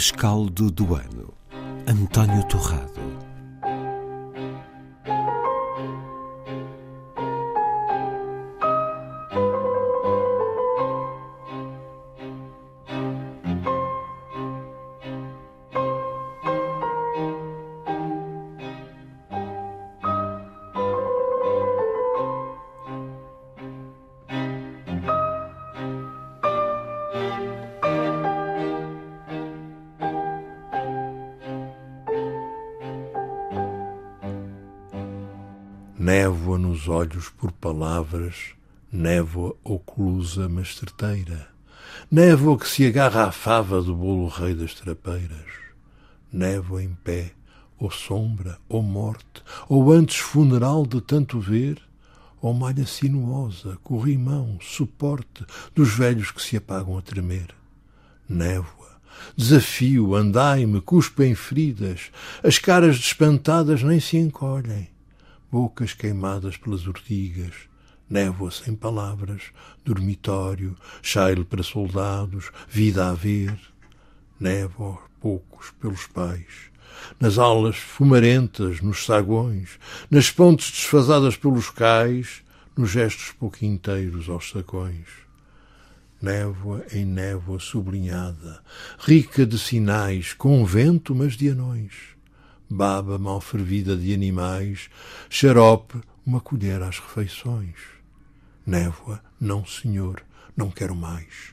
Rescaldo do Ano, António Torrado. Névoa nos olhos por palavras, névoa oclusa mas certeira, névoa que se agarra à fava do bolo rei das trapeiras, névoa em pé, ou sombra, ou morte, ou antes funeral de tanto ver, ou malha sinuosa, corrimão, suporte dos velhos que se apagam a tremer. Névoa, desafio, andai-me, cuspem feridas, as caras despantadas nem se encolhem bocas queimadas pelas urtigas, névoa sem palavras, dormitório, chaile para soldados, vida a ver, névoa aos poucos pelos pais, nas aulas fumarentas, nos saguões, nas pontes desfasadas pelos cais, nos gestos pouco inteiros aos sacões. Névoa em névoa sublinhada, rica de sinais, com vento, mas de anões baba mal fervida de animais, xarope, uma colher às refeições. Névoa, não, senhor, não quero mais.